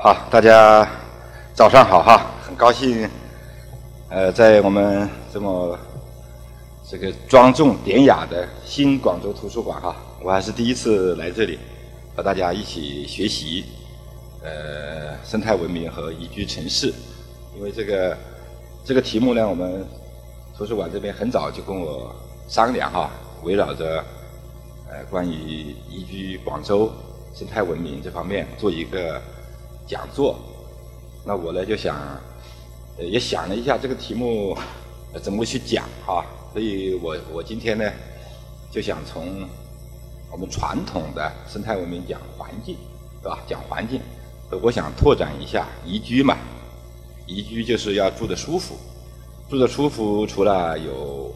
好，大家早上好哈，很高兴，呃，在我们这么这个庄重典雅的新广州图书馆哈，我还是第一次来这里，和大家一起学习，呃，生态文明和宜居城市，因为这个这个题目呢，我们图书馆这边很早就跟我商量哈，围绕着呃关于宜居广州生态文明这方面做一个。讲座，那我呢就想，也想了一下这个题目怎么去讲哈，所以我我今天呢就想从我们传统的生态文明讲环境，对吧？讲环境，我想拓展一下宜居嘛，宜居就是要住得舒服，住得舒服除了有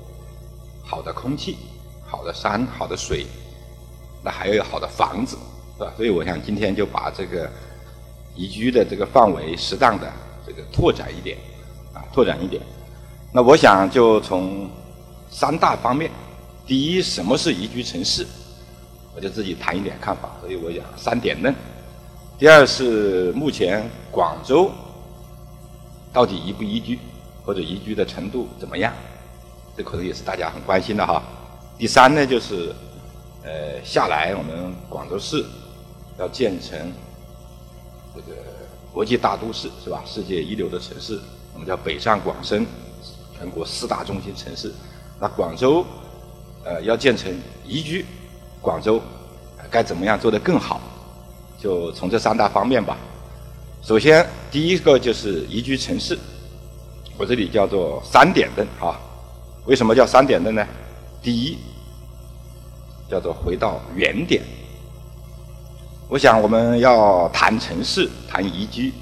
好的空气、好的山、好的水，那还要有好的房子，是吧？所以我想今天就把这个。宜居的这个范围适当的这个拓展一点，啊，拓展一点。那我想就从三大方面，第一，什么是宜居城市？我就自己谈一点看法。所以我讲三点论。第二是目前广州到底宜不宜居，或者宜居的程度怎么样？这可能也是大家很关心的哈。第三呢，就是呃，下来我们广州市要建成。这个国际大都市是吧？世界一流的城市，我们叫北上广深，全国四大中心城市。那广州，呃，要建成宜居广州，该怎么样做得更好？就从这三大方面吧。首先，第一个就是宜居城市，我这里叫做三点灯啊。为什么叫三点灯呢？第一，叫做回到原点。我想，我们要谈城市、谈宜居，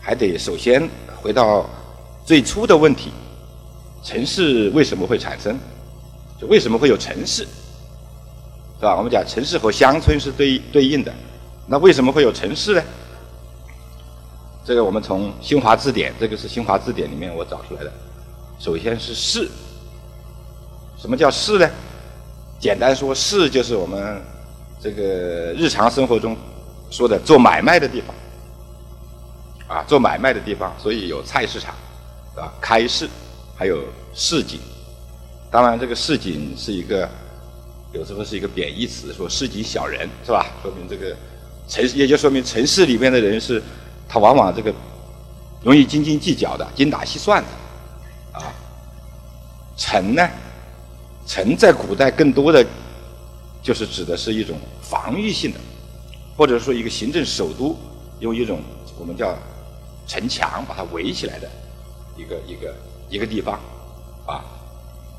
还得首先回到最初的问题：城市为什么会产生？就为什么会有城市？是吧？我们讲城市和乡村是对对应的，那为什么会有城市呢？这个我们从新华字典，这个是新华字典里面我找出来的。首先是市，什么叫市呢？简单说，市就是我们。这个日常生活中说的做买卖的地方，啊，做买卖的地方，所以有菜市场，啊，开市，还有市井。当然，这个市井是一个有时候是一个贬义词，说市井小人是吧？说明这个城，也就说明城市里面的人是他往往这个容易斤斤计较的，精打细算的，啊。城呢，城在古代更多的。就是指的是一种防御性的，或者说一个行政首都，用一种我们叫城墙把它围起来的一个一个一个地方，啊，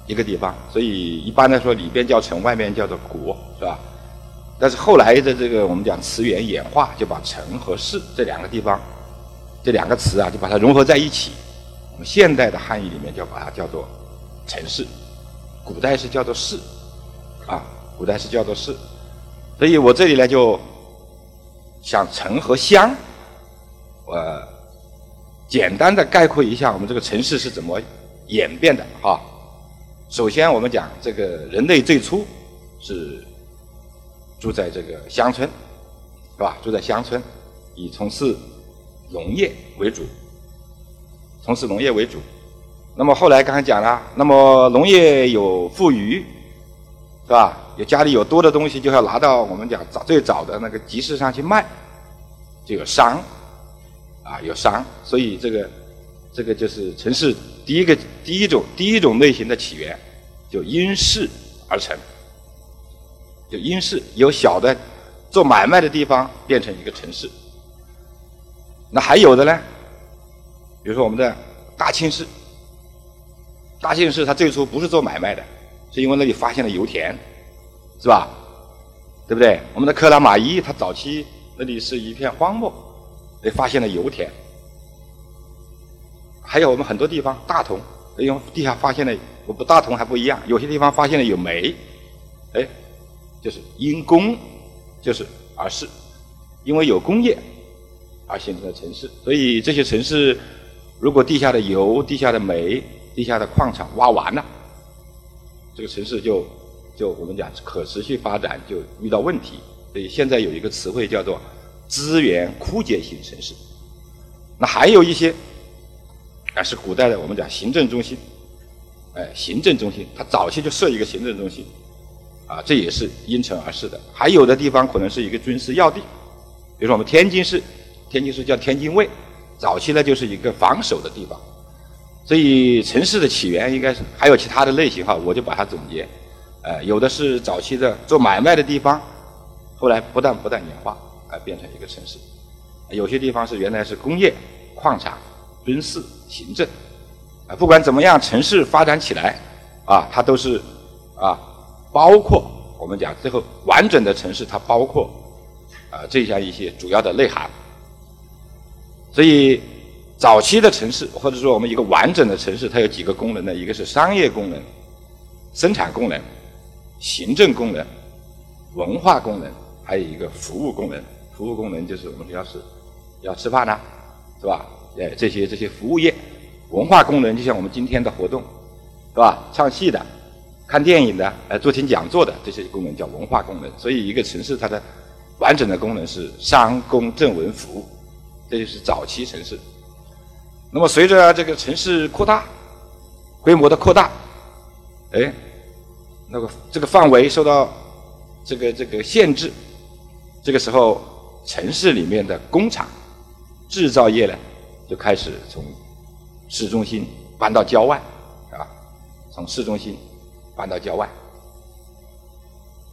一个地方。所以一般来说，里边叫城，外面叫做国，是吧？但是后来的这个我们讲词源演化，就把城和市这两个地方，这两个词啊，就把它融合在一起。我们现代的汉语里面就把它叫做城市，古代是叫做市，啊。古代是叫做市，所以我这里呢就想城和乡，我简单的概括一下我们这个城市是怎么演变的哈。首先我们讲这个人类最初是住在这个乡村，是吧？住在乡村，以从事农业为主，从事农业为主。那么后来刚才讲了，那么农业有富余。是吧？有家里有多的东西，就要拿到我们讲早最早的那个集市上去卖，就有商，啊，有商。所以这个这个就是城市第一个第一种第一种类型的起源，就因市而成，就因市由小的做买卖的地方变成一个城市。那还有的呢，比如说我们的大庆市，大庆市它最初不是做买卖的。是因为那里发现了油田，是吧？对不对？我们的克拉玛依，它早期那里是一片荒漠，也发现了油田。还有我们很多地方，大同，因为地下发现了，我不大同还不一样，有些地方发现了有煤，哎，就是因工，就是而是，因为有工业而形成的城市。所以这些城市，如果地下的油、地下的煤、地下的矿场挖完了。这个城市就就我们讲可持续发展就遇到问题，所以现在有一个词汇叫做资源枯竭型城市。那还有一些，啊，是古代的我们讲行政中心，哎，行政中心，它早期就设一个行政中心，啊，这也是因城而市的。还有的地方可能是一个军事要地，比如说我们天津市，天津市叫天津卫，早期呢就是一个防守的地方。所以城市的起源应该是还有其他的类型哈，我就把它总结，呃，有的是早期的做买卖的地方，后来不断不断演化，啊，变成一个城市。有些地方是原来是工业、矿产、军事、行政，啊，不管怎么样，城市发展起来，啊，它都是啊，包括我们讲最后完整的城市，它包括啊这样一些主要的内涵。所以早期的城市，或者说我们一个完整的城市，它有几个功能呢？一个是商业功能、生产功能、行政功能、文化功能，还有一个服务功能。服务功能就是我们要是。要吃饭呢，是吧？哎，这些这些服务业，文化功能就像我们今天的活动，是吧？唱戏的、看电影的、来做听讲座的这些功能叫文化功能。所以一个城市它的完整的功能是商工政文服务，这就是早期城市。那么随着这个城市扩大，规模的扩大，哎，那个这个范围受到这个这个限制，这个时候城市里面的工厂。制造业呢，就开始从市中心搬到郊外，啊，从市中心搬到郊外。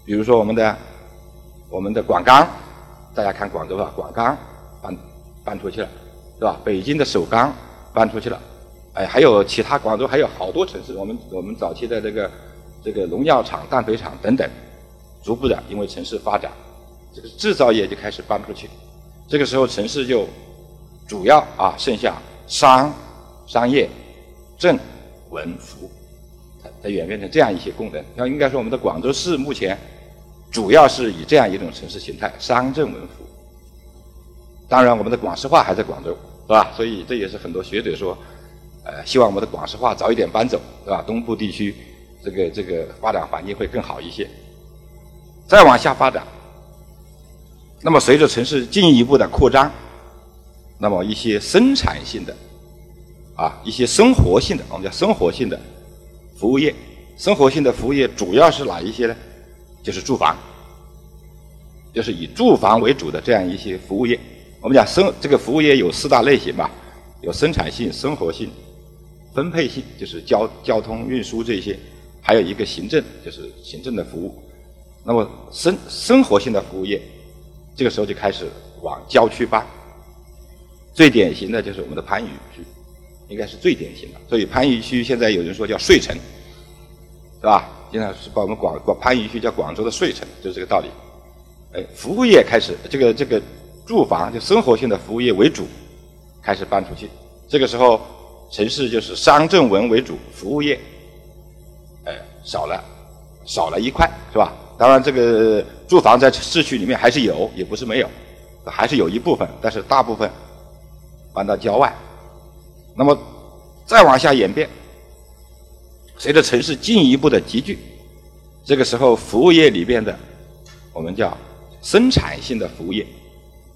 比如说我们的我们的广钢，大家看广州吧，广钢搬搬出去了，是吧？北京的首钢搬出去了，哎，还有其他广州还有好多城市，我们我们早期的这个这个农药厂、氮肥厂等等，逐步的因为城市发展，这个制造业就开始搬出去，这个时候城市就。主要啊，剩下商、商业、政、文、服，它它演变成这样一些功能。那应该说，我们的广州市目前主要是以这样一种城市形态：商、政、文、服。当然，我们的广式化还在广州，是吧？所以这也是很多学者说，呃，希望我们的广式化早一点搬走，是吧？东部地区这个这个发展环境会更好一些。再往下发展，那么随着城市进一步的扩张。那么一些生产性的，啊，一些生活性的，我们叫生活性的服务业，生活性的服务业主要是哪一些呢？就是住房，就是以住房为主的这样一些服务业。我们讲生这个服务业有四大类型吧，有生产性、生活性、分配性，就是交交通运输这些，还有一个行政，就是行政的服务。那么生生活性的服务业，这个时候就开始往郊区搬。最典型的就是我们的番禺区，应该是最典型的。所以番禺区现在有人说叫睡城，是吧？经常是把我们广把番禺区叫广州的睡城，就是这个道理。哎，服务业开始，这个这个住房就生活性的服务业为主，开始搬出去。这个时候，城市就是商政文为主，服务业，少了，少了一块，是吧？当然，这个住房在市区里面还是有，也不是没有，还是有一部分，但是大部分。搬到郊外，那么再往下演变，随着城市进一步的集聚，这个时候服务业里边的我们叫生产性的服务业，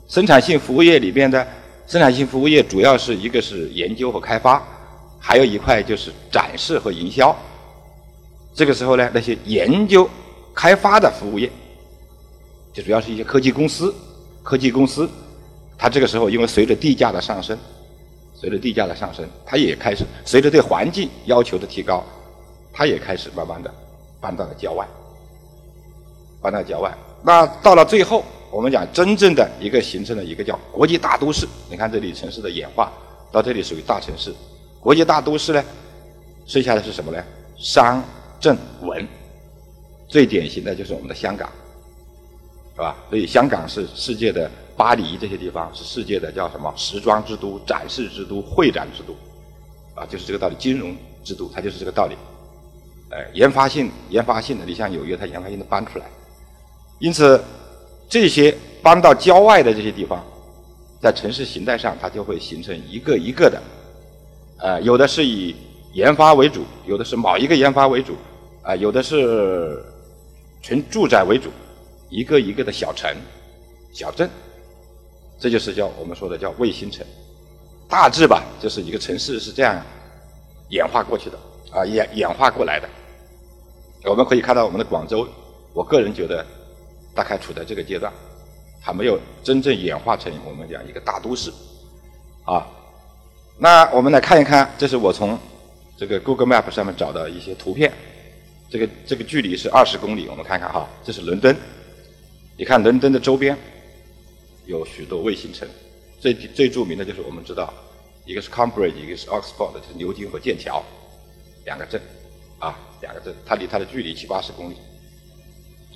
生产性服务业里边的生产性服务业主要是一个是研究和开发，还有一块就是展示和营销。这个时候呢，那些研究开发的服务业，就主要是一些科技公司，科技公司。它这个时候，因为随着地价的上升，随着地价的上升，它也开始随着对环境要求的提高，它也开始慢慢的搬到了郊外，搬到郊外。那到了最后，我们讲真正的一个形成了一个叫国际大都市。你看这里城市的演化，到这里属于大城市。国际大都市呢，剩下的是什么呢？商、正、文。最典型的就是我们的香港，是吧？所以香港是世界的。巴黎这些地方是世界的叫什么时装之都、展示之都、会展之都，啊，就是这个道理。金融之都，它就是这个道理。哎，研发性、研发性的，你像纽约，它研发性的搬出来。因此，这些搬到郊外的这些地方，在城市形态上，它就会形成一个一个的，呃，有的是以研发为主，有的是某一个研发为主，啊，有的是纯住宅为主，一个一个的小城、小镇。这就是叫我们说的叫卫星城。大致吧，就是一个城市是这样演化过去的啊，演演化过来的。我们可以看到我们的广州，我个人觉得大概处在这个阶段，还没有真正演化成我们讲一个大都市啊。那我们来看一看，这是我从这个 Google Map 上面找的一些图片。这个这个距离是二十公里，我们看看哈，这是伦敦。你看伦敦的周边有许多卫星城，最最著名的就是我们知道，一个是 Cambridge，一个是 Oxford，就是牛津和剑桥两个镇啊，两个镇，它离它的距离七八十公里，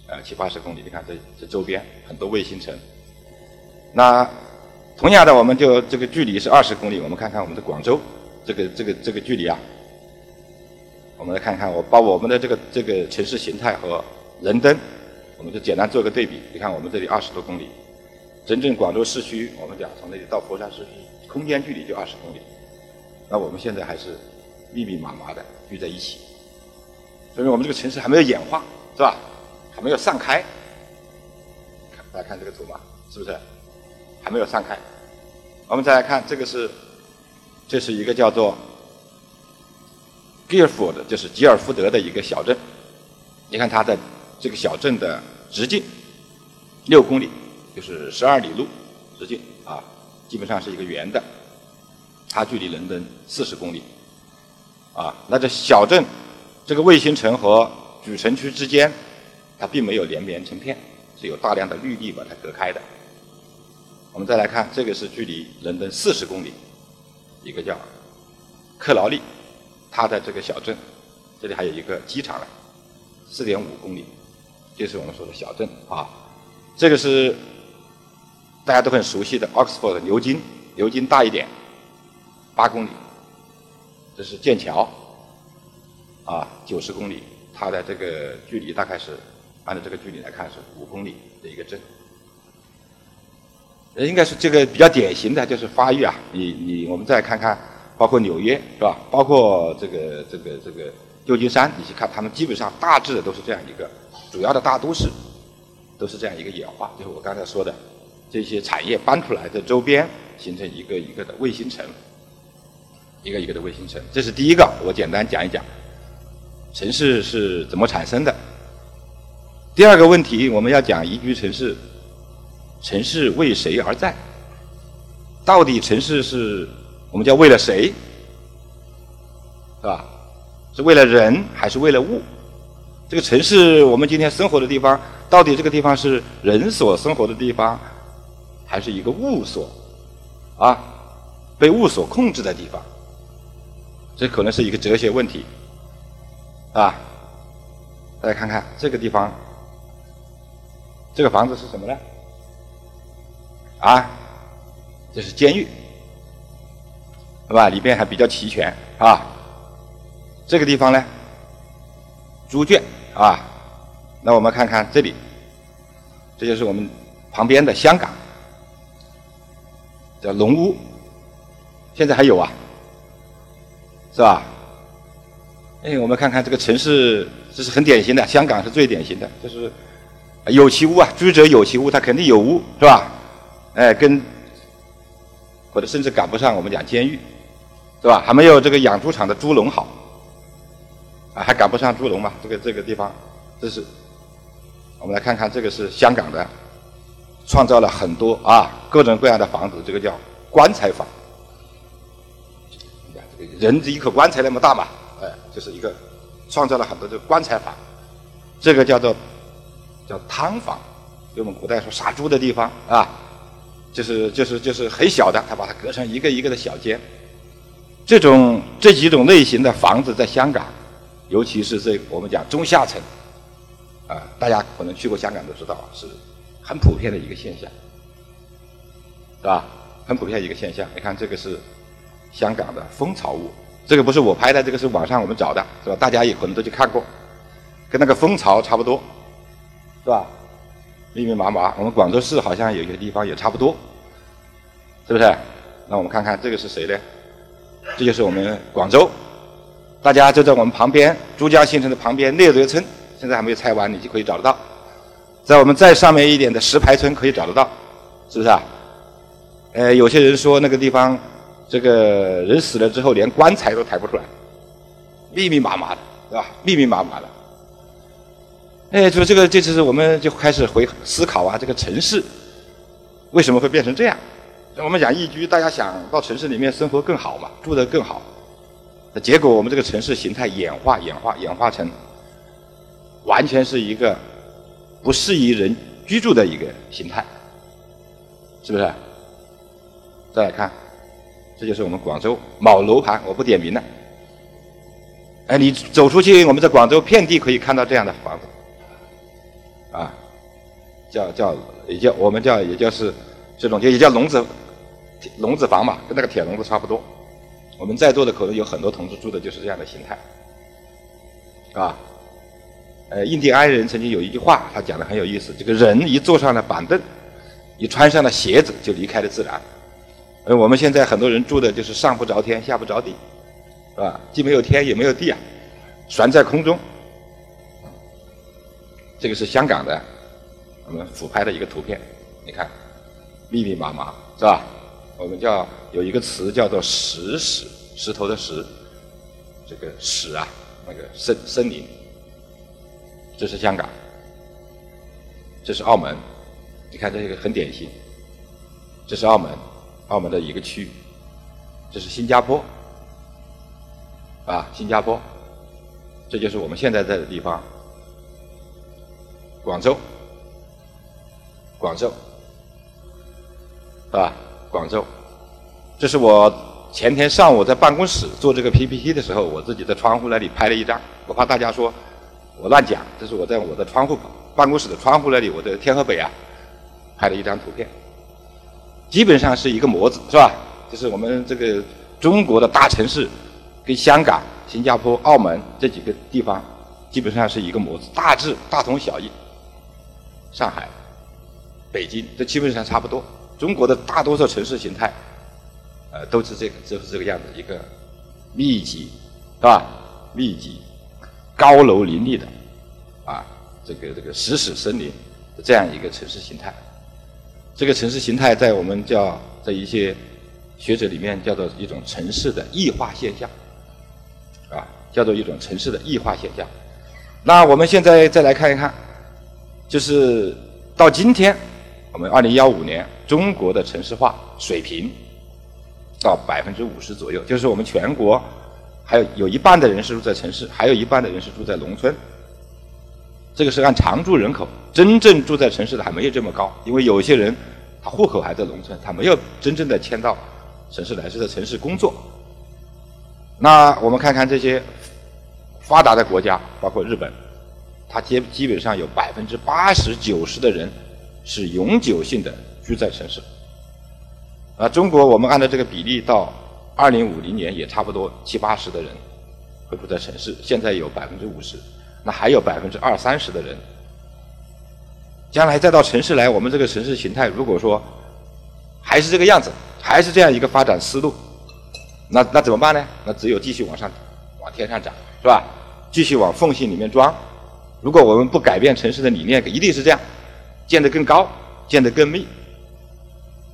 呃七八十公里。你看这这周边很多卫星城。那同样的，我们就这个距离是二十公里。我们看看我们的广州，这个这个这个距离啊，我们来看看我把我们的这个这个城市形态和伦敦，我们就简单做个对比。你看我们这里二十多公里，真正广州市区，我们讲从那里到佛山市区，空间距离就二十公里。那我们现在还是密密麻麻的聚在一起，说明我们这个城市还没有演化，是吧？还没有散开。大家看这个图嘛，是不是？还没有散开。我们再来看这个是，这是一个叫做 Guildford，就是吉尔福德的一个小镇。你看它的这个小镇的直径六公里，就是十二里路直径啊，基本上是一个圆的。它距离伦敦四十公里啊。那这小镇这个卫星城和主城区之间，它并没有连绵成片，是有大量的绿地把它隔开的。我们再来看，这个是距离伦敦四十公里，一个叫克劳利，它的这个小镇，这里还有一个机场呢，四点五公里，就是我们说的小镇啊。这个是大家都很熟悉的 Oxford 牛津，牛津大一点，八公里。这是剑桥，啊，九十公里，它的这个距离大概是按照这个距离来看是五公里的一个镇。应该是这个比较典型的就是发育啊，你你我们再看看，包括纽约是吧？包括这个这个这个旧金山，你去看，他们基本上大致的都是这样一个主要的大都市，都是这样一个演化。就是我刚才说的，这些产业搬出来的周边，形成一个一个的卫星城，一个一个的卫星城。这是第一个，我简单讲一讲城市是怎么产生的。第二个问题，我们要讲宜居城市。城市为谁而在？到底城市是我们叫为了谁？是吧？是为了人还是为了物？这个城市我们今天生活的地方，到底这个地方是人所生活的地方，还是一个物所啊被物所控制的地方？这可能是一个哲学问题啊！大家看看这个地方，这个房子是什么呢？啊，这是监狱，是吧？里边还比较齐全啊。这个地方呢，猪圈啊。那我们看看这里，这就是我们旁边的香港，叫龙屋，现在还有啊，是吧？哎，我们看看这个城市，这是很典型的，香港是最典型的，就是有其屋啊，居者有其屋，它肯定有屋，是吧？哎，跟或者甚至赶不上我们讲监狱，是吧？还没有这个养猪场的猪笼好，啊，还赶不上猪笼嘛？这个这个地方，这是我们来看看，这个是香港的，创造了很多啊各种各样的房子，这个叫棺材房。人一口棺材那么大嘛，哎，就是一个创造了很多这个棺材房，这个叫做叫汤房，就我们古代说杀猪的地方啊。就是就是就是很小的，他把它隔成一个一个的小间。这种这几种类型的房子在香港，尤其是这我们讲中下层，啊，大家可能去过香港都知道，是很普遍的一个现象，是吧？很普遍一个现象。你看这个是香港的蜂巢屋，这个不是我拍的，这个是网上我们找的，是吧？大家也可能都去看过，跟那个蜂巢差不多，是吧？密密麻麻，我们广州市好像有些地方也差不多，是不是？那我们看看这个是谁呢？这就是我们广州，大家就在我们旁边，珠江新城的旁边，猎德村现在还没有拆完，你就可以找得到。在我们再上面一点的石牌村可以找得到，是不是啊？呃，有些人说那个地方，这个人死了之后连棺材都抬不出来，密密麻麻的，对吧？密密麻麻的。哎，就这个，这次我们就开始回思考啊，这个城市为什么会变成这样？我们讲宜居，大家想到城市里面生活更好嘛，住得更好。结果我们这个城市形态演化、演化、演化成完全是一个不适宜人居住的一个形态，是不是？再来看，这就是我们广州某楼盘，我不点名了。哎，你走出去，我们在广州遍地可以看到这样的房子。啊，叫叫也叫我们叫也就是这种就也叫笼子笼子房嘛，跟那个铁笼子差不多。我们在座的可能有很多同志住的就是这样的形态，啊，呃，印第安人曾经有一句话，他讲的很有意思：这个人一坐上了板凳，一穿上了鞋子，就离开了自然。而我们现在很多人住的就是上不着天，下不着地，是吧？既没有天，也没有地啊，悬在空中。这个是香港的，我们俯拍的一个图片，你看，密密麻麻，是吧？我们叫有一个词叫做“石屎”，石头的石，这个屎啊，那个森森林，这是香港，这是澳门，你看这个很典型，这是澳门，澳门的一个区。域，这是新加坡，啊，新加坡，这就是我们现在在的地方。广州，广州，啊，广州，这是我前天上午在办公室做这个 PPT 的时候，我自己在窗户那里拍了一张。我怕大家说我乱讲，这是我在我的窗户办公室的窗户那里，我的天河北啊，拍了一张图片。基本上是一个模子，是吧？就是我们这个中国的大城市，跟香港、新加坡、澳门这几个地方，基本上是一个模子，大致大同小异。上海、北京，这基本上差不多。中国的大多数城市形态，呃，都是这个，就是这个样子，一个密集，是吧？密集、高楼林立的，啊，这个这个石屎森林这样一个城市形态。这个城市形态在我们叫在一些学者里面叫做一种城市的异化现象，啊，叫做一种城市的异化现象。那我们现在再来看一看。就是到今天，我们二零幺五年中国的城市化水平到百分之五十左右，就是我们全国还有有一半的人是住在城市，还有一半的人是住在农村。这个是按常住人口，真正住在城市的还没有这么高，因为有些人他户口还在农村，他没有真正的迁到城市来，是在城市工作。那我们看看这些发达的国家，包括日本。它基基本上有百分之八十九十的人是永久性的居在城市，啊，中国我们按照这个比例到二零五零年也差不多七八十的人会住在城市，现在有百分之五十，那还有百分之二三十的人，将来再到城市来，我们这个城市形态如果说还是这个样子，还是这样一个发展思路，那那怎么办呢？那只有继续往上往天上涨，是吧？继续往缝隙里面装。如果我们不改变城市的理念，一定是这样，建得更高，建得更密，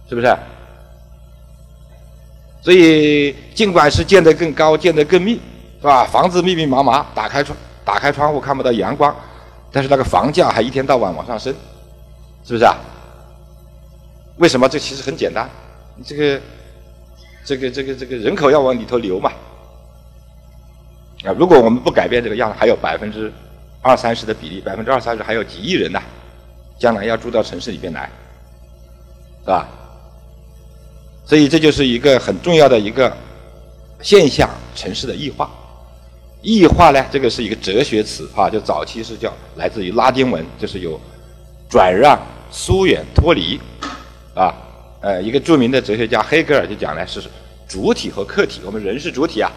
是不是？所以，尽管是建得更高、建得更密，是吧？房子密密麻麻，打开窗打开窗户看不到阳光，但是那个房价还一天到晚往上升，是不是啊？为什么？这其实很简单，这个这个这个这个人口要往里头流嘛。啊，如果我们不改变这个样，还有百分之。二三十的比例，百分之二三十还有几亿人呢，将来要住到城市里边来，是吧？所以这就是一个很重要的一个现象，城市的异化。异化呢，这个是一个哲学词啊，就早期是叫来自于拉丁文，就是有转让、疏远、脱离，啊，呃，一个著名的哲学家黑格尔就讲呢，是主体和客体，我们人是主体啊，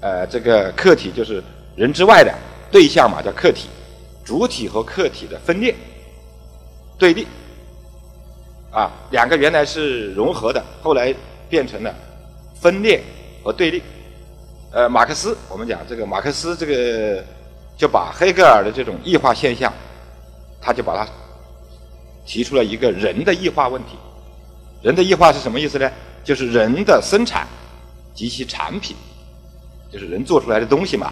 呃，这个客体就是人之外的。对象嘛叫客体，主体和客体的分裂、对立，啊，两个原来是融合的，后来变成了分裂和对立。呃，马克思，我们讲这个马克思这个就把黑格尔的这种异化现象，他就把它提出了一个人的异化问题，人的异化是什么意思呢？就是人的生产及其产品，就是人做出来的东西嘛，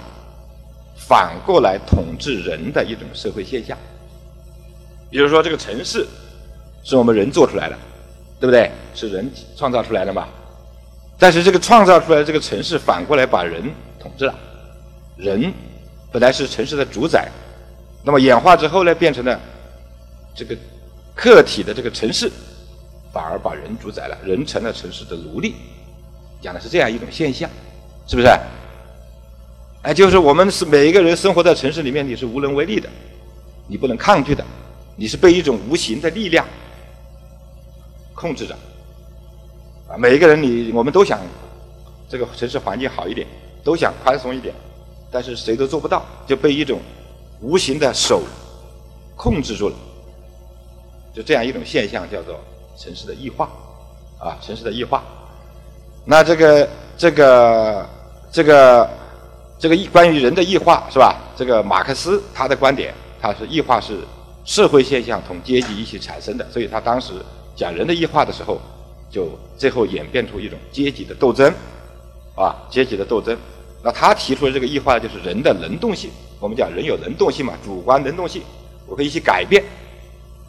反过来统治人的一种社会现象。比如说，这个城市是我们人做出来的，对不对？是人创造出来的嘛？但是这个创造出来的这个城市反过来把人统治了，人本来是城市的主宰，那么演化之后呢，变成了这个客体的这个城市，反而把人主宰了，人成了城市的奴隶，讲的是这样一种现象，是不是？哎，就是我们是每一个人生活在城市里面，你是无能为力的，你不能抗拒的，你是被一种无形的力量控制着。啊，每一个人，你我们都想这个城市环境好一点，都想宽松一点，但是谁都做不到，就被一种无形的手控制住了。就这样一种现象，叫做城市的异化，啊，城市的异化。那这个这个这个这个关于人的异化是吧？这个马克思他的观点，他是异化是社会现象同阶级一起产生的，所以他当时讲人的异化的时候。就最后演变出一种阶级的斗争，啊，阶级的斗争。那他提出的这个异化就是人的能动性。我们讲人有能动性嘛，主观能动性，我可以去改变，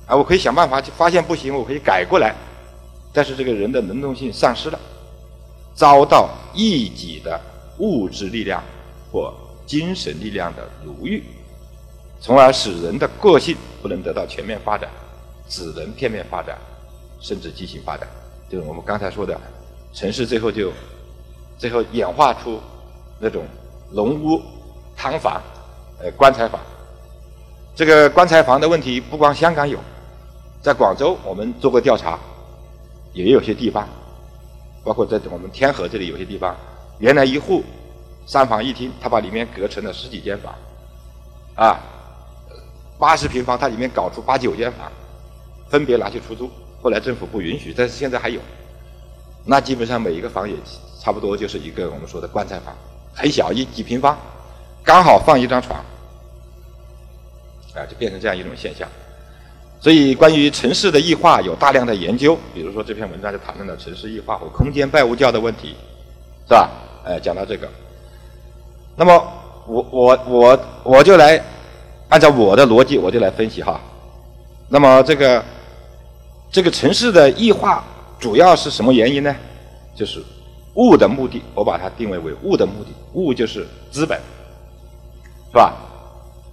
啊，我可以想办法去发现不行，我可以改过来。但是这个人的能动性丧失了，遭到异己的物质力量或精神力量的奴役，从而使人的个性不能得到全面发展，只能片面发展，甚至畸形发展。就是我们刚才说的，城市最后就最后演化出那种农屋、汤房、呃棺材房。这个棺材房的问题不光香港有，在广州我们做过调查，也有些地方，包括在我们天河这里有些地方，原来一户三房一厅，他把里面隔成了十几间房，啊，八十平方，它里面搞出八九间房，分别拿去出租。后来政府不允许，但是现在还有。那基本上每一个房也差不多就是一个我们说的棺材房，很小一几平方，刚好放一张床，啊，就变成这样一种现象。所以关于城市的异化有大量的研究，比如说这篇文章就谈论了城市异化和空间拜物教的问题，是吧？哎，讲到这个，那么我我我我就来按照我的逻辑，我就来分析哈。那么这个。这个城市的异化主要是什么原因呢？就是物的目的，我把它定位为物的目的。物就是资本，是吧？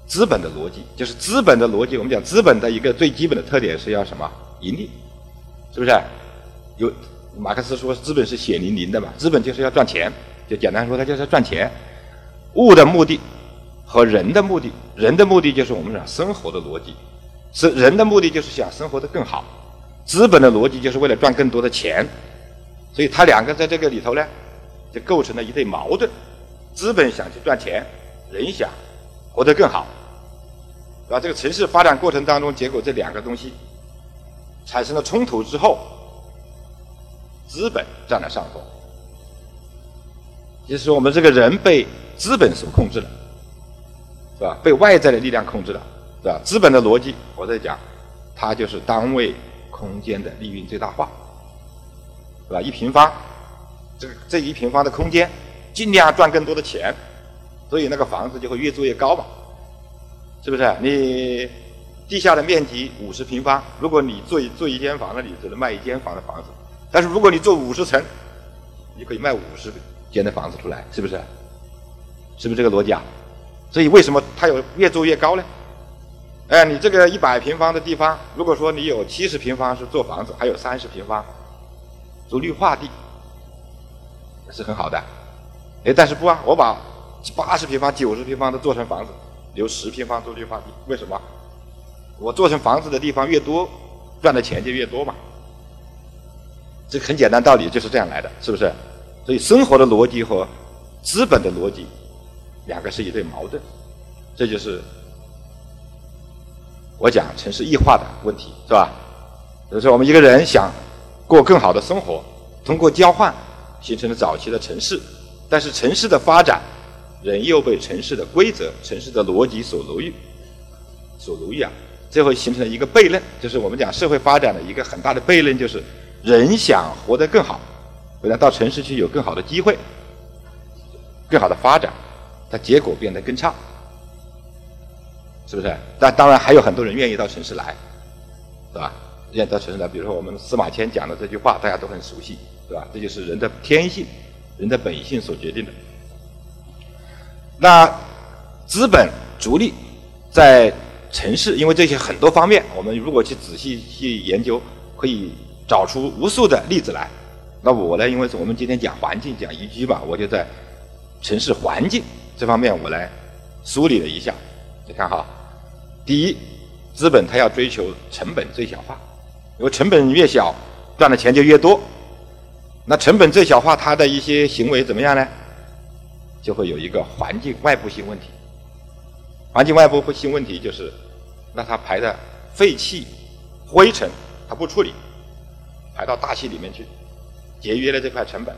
资本的逻辑就是资本的逻辑。我们讲资本的一个最基本的特点是要什么？盈利，是不是？有马克思说资本是血淋淋的嘛？资本就是要赚钱，就简单说，它就是要赚钱。物的目的和人的目的，人的目的就是我们讲生活的逻辑，是人的目的就是想生活的更好。资本的逻辑就是为了赚更多的钱，所以它两个在这个里头呢，就构成了一对矛盾。资本想去赚钱，人想活得更好，是吧？这个城市发展过程当中，结果这两个东西产生了冲突之后，资本占了上风，就是我们这个人被资本所控制了，是吧？被外在的力量控制了，是吧？资本的逻辑，我在讲，它就是单位。空间的利润最大化，是吧？一平方，这个这一平方的空间，尽量赚更多的钱，所以那个房子就会越做越高嘛，是不是？你地下的面积五十平方，如果你做一做一间房，那你只能卖一间房的房子；但是如果你做五十层，你可以卖五十间的房子出来，是不是？是不是这个逻辑啊？所以为什么它有越做越高呢？哎，你这个一百平方的地方，如果说你有七十平方是做房子，还有三十平方做绿化地，是很好的。哎，但是不啊，我把八十平方、九十平方都做成房子，留十平方做绿化地，为什么？我做成房子的地方越多，赚的钱就越多嘛。这个很简单道理就是这样来的，是不是？所以生活的逻辑和资本的逻辑，两个是一对矛盾，这就是。我讲城市异化的问题是吧？比如说，我们一个人想过更好的生活，通过交换形成了早期的城市，但是城市的发展，人又被城市的规则、城市的逻辑所奴役，所奴役啊，最后形成了一个悖论，就是我们讲社会发展的一个很大的悖论，就是人想活得更好，为了到城市去有更好的机会、更好的发展，结果变得更差，是不是？但当然还有很多人愿意到城市来，是吧？愿意到城市来，比如说我们司马迁讲的这句话，大家都很熟悉，对吧？这就是人的天性、人的本性所决定的。那资本逐利在城市，因为这些很多方面，我们如果去仔细去研究，可以找出无数的例子来。那我呢，因为是我们今天讲环境、讲宜居吧，我就在城市环境这方面我来梳理了一下。你看哈，第一，资本它要追求成本最小化，因为成本越小，赚的钱就越多。那成本最小化，它的一些行为怎么样呢？就会有一个环境外部性问题。环境外部性问题就是，那它排的废气、灰尘，它不处理，排到大气里面去，节约了这块成本。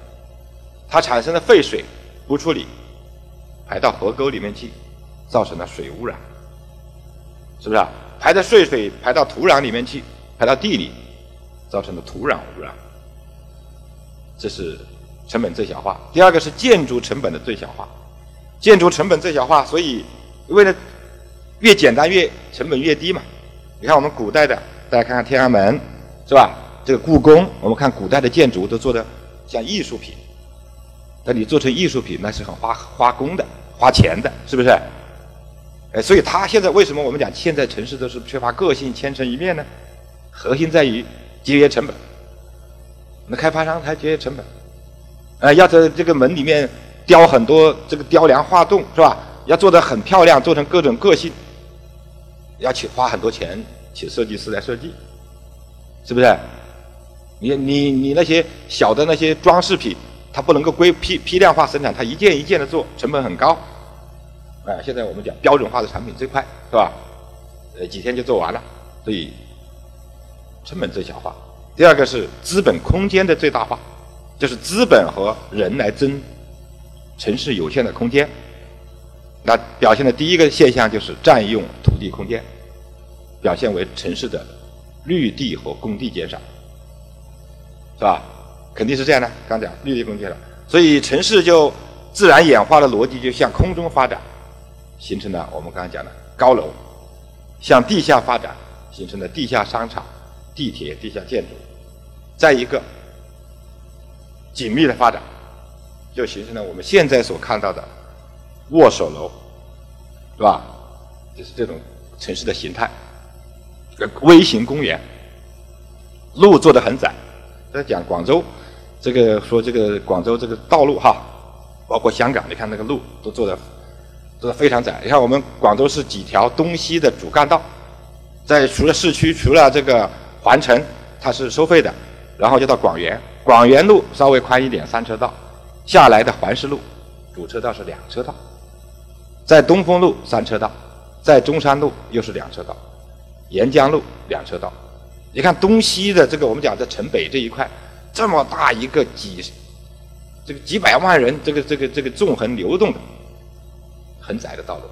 它产生的废水不处理，排到河沟里面去，造成了水污染，是不是啊？排的废水排到土壤里面去，排到地里，造成的土壤污染，这是。成本最小化。第二个是建筑成本的最小化，建筑成本最小化，所以为了越简单越成本越低嘛。你看我们古代的，大家看看天安门，是吧？这个故宫，我们看古代的建筑都做的像艺术品。那你做成艺术品，那是很花花工的，花钱的，是不是？哎，所以它现在为什么我们讲现在城市都是缺乏个性、千城一面呢？核心在于节约成本。那开发商他节约成本。呃，要在这个门里面雕很多这个雕梁画栋，是吧？要做的很漂亮，做成各种个性，要去花很多钱请设计师来设计，是不是？你你你那些小的那些装饰品，它不能够规批批量化生产，它一件一件的做，成本很高。哎，现在我们讲标准化的产品最快，是吧？呃，几天就做完了，所以成本最小化。第二个是资本空间的最大化。就是资本和人来争城市有限的空间，那表现的第一个现象就是占用土地空间，表现为城市的绿地和工地减少，是吧？肯定是这样的。刚讲绿地工地了，所以城市就自然演化的逻辑就向空中发展，形成了我们刚才讲的高楼；向地下发展，形成了地下商场、地铁、地下建筑。再一个。紧密的发展，就形成了我们现在所看到的握手楼，是吧？就是这种城市的形态。微型公园，路做的很窄。在讲广州，这个说这个广州这个道路哈，包括香港，你看那个路都做的做的非常窄。你看我们广州是几条东西的主干道，在除了市区，除了这个环城，它是收费的，然后就到广园。广元路稍微宽一点，三车道；下来的环市路，主车道是两车道；在东风路三车道，在中山路又是两车道；沿江路两车道。你看东西的这个，我们讲在城北这一块，这么大一个几十这个几百万人，这个这个这个纵横流动的很窄的道路，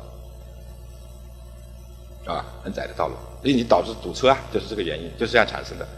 啊，很窄的道路，所以你导致堵车啊，就是这个原因，就是这样产生的。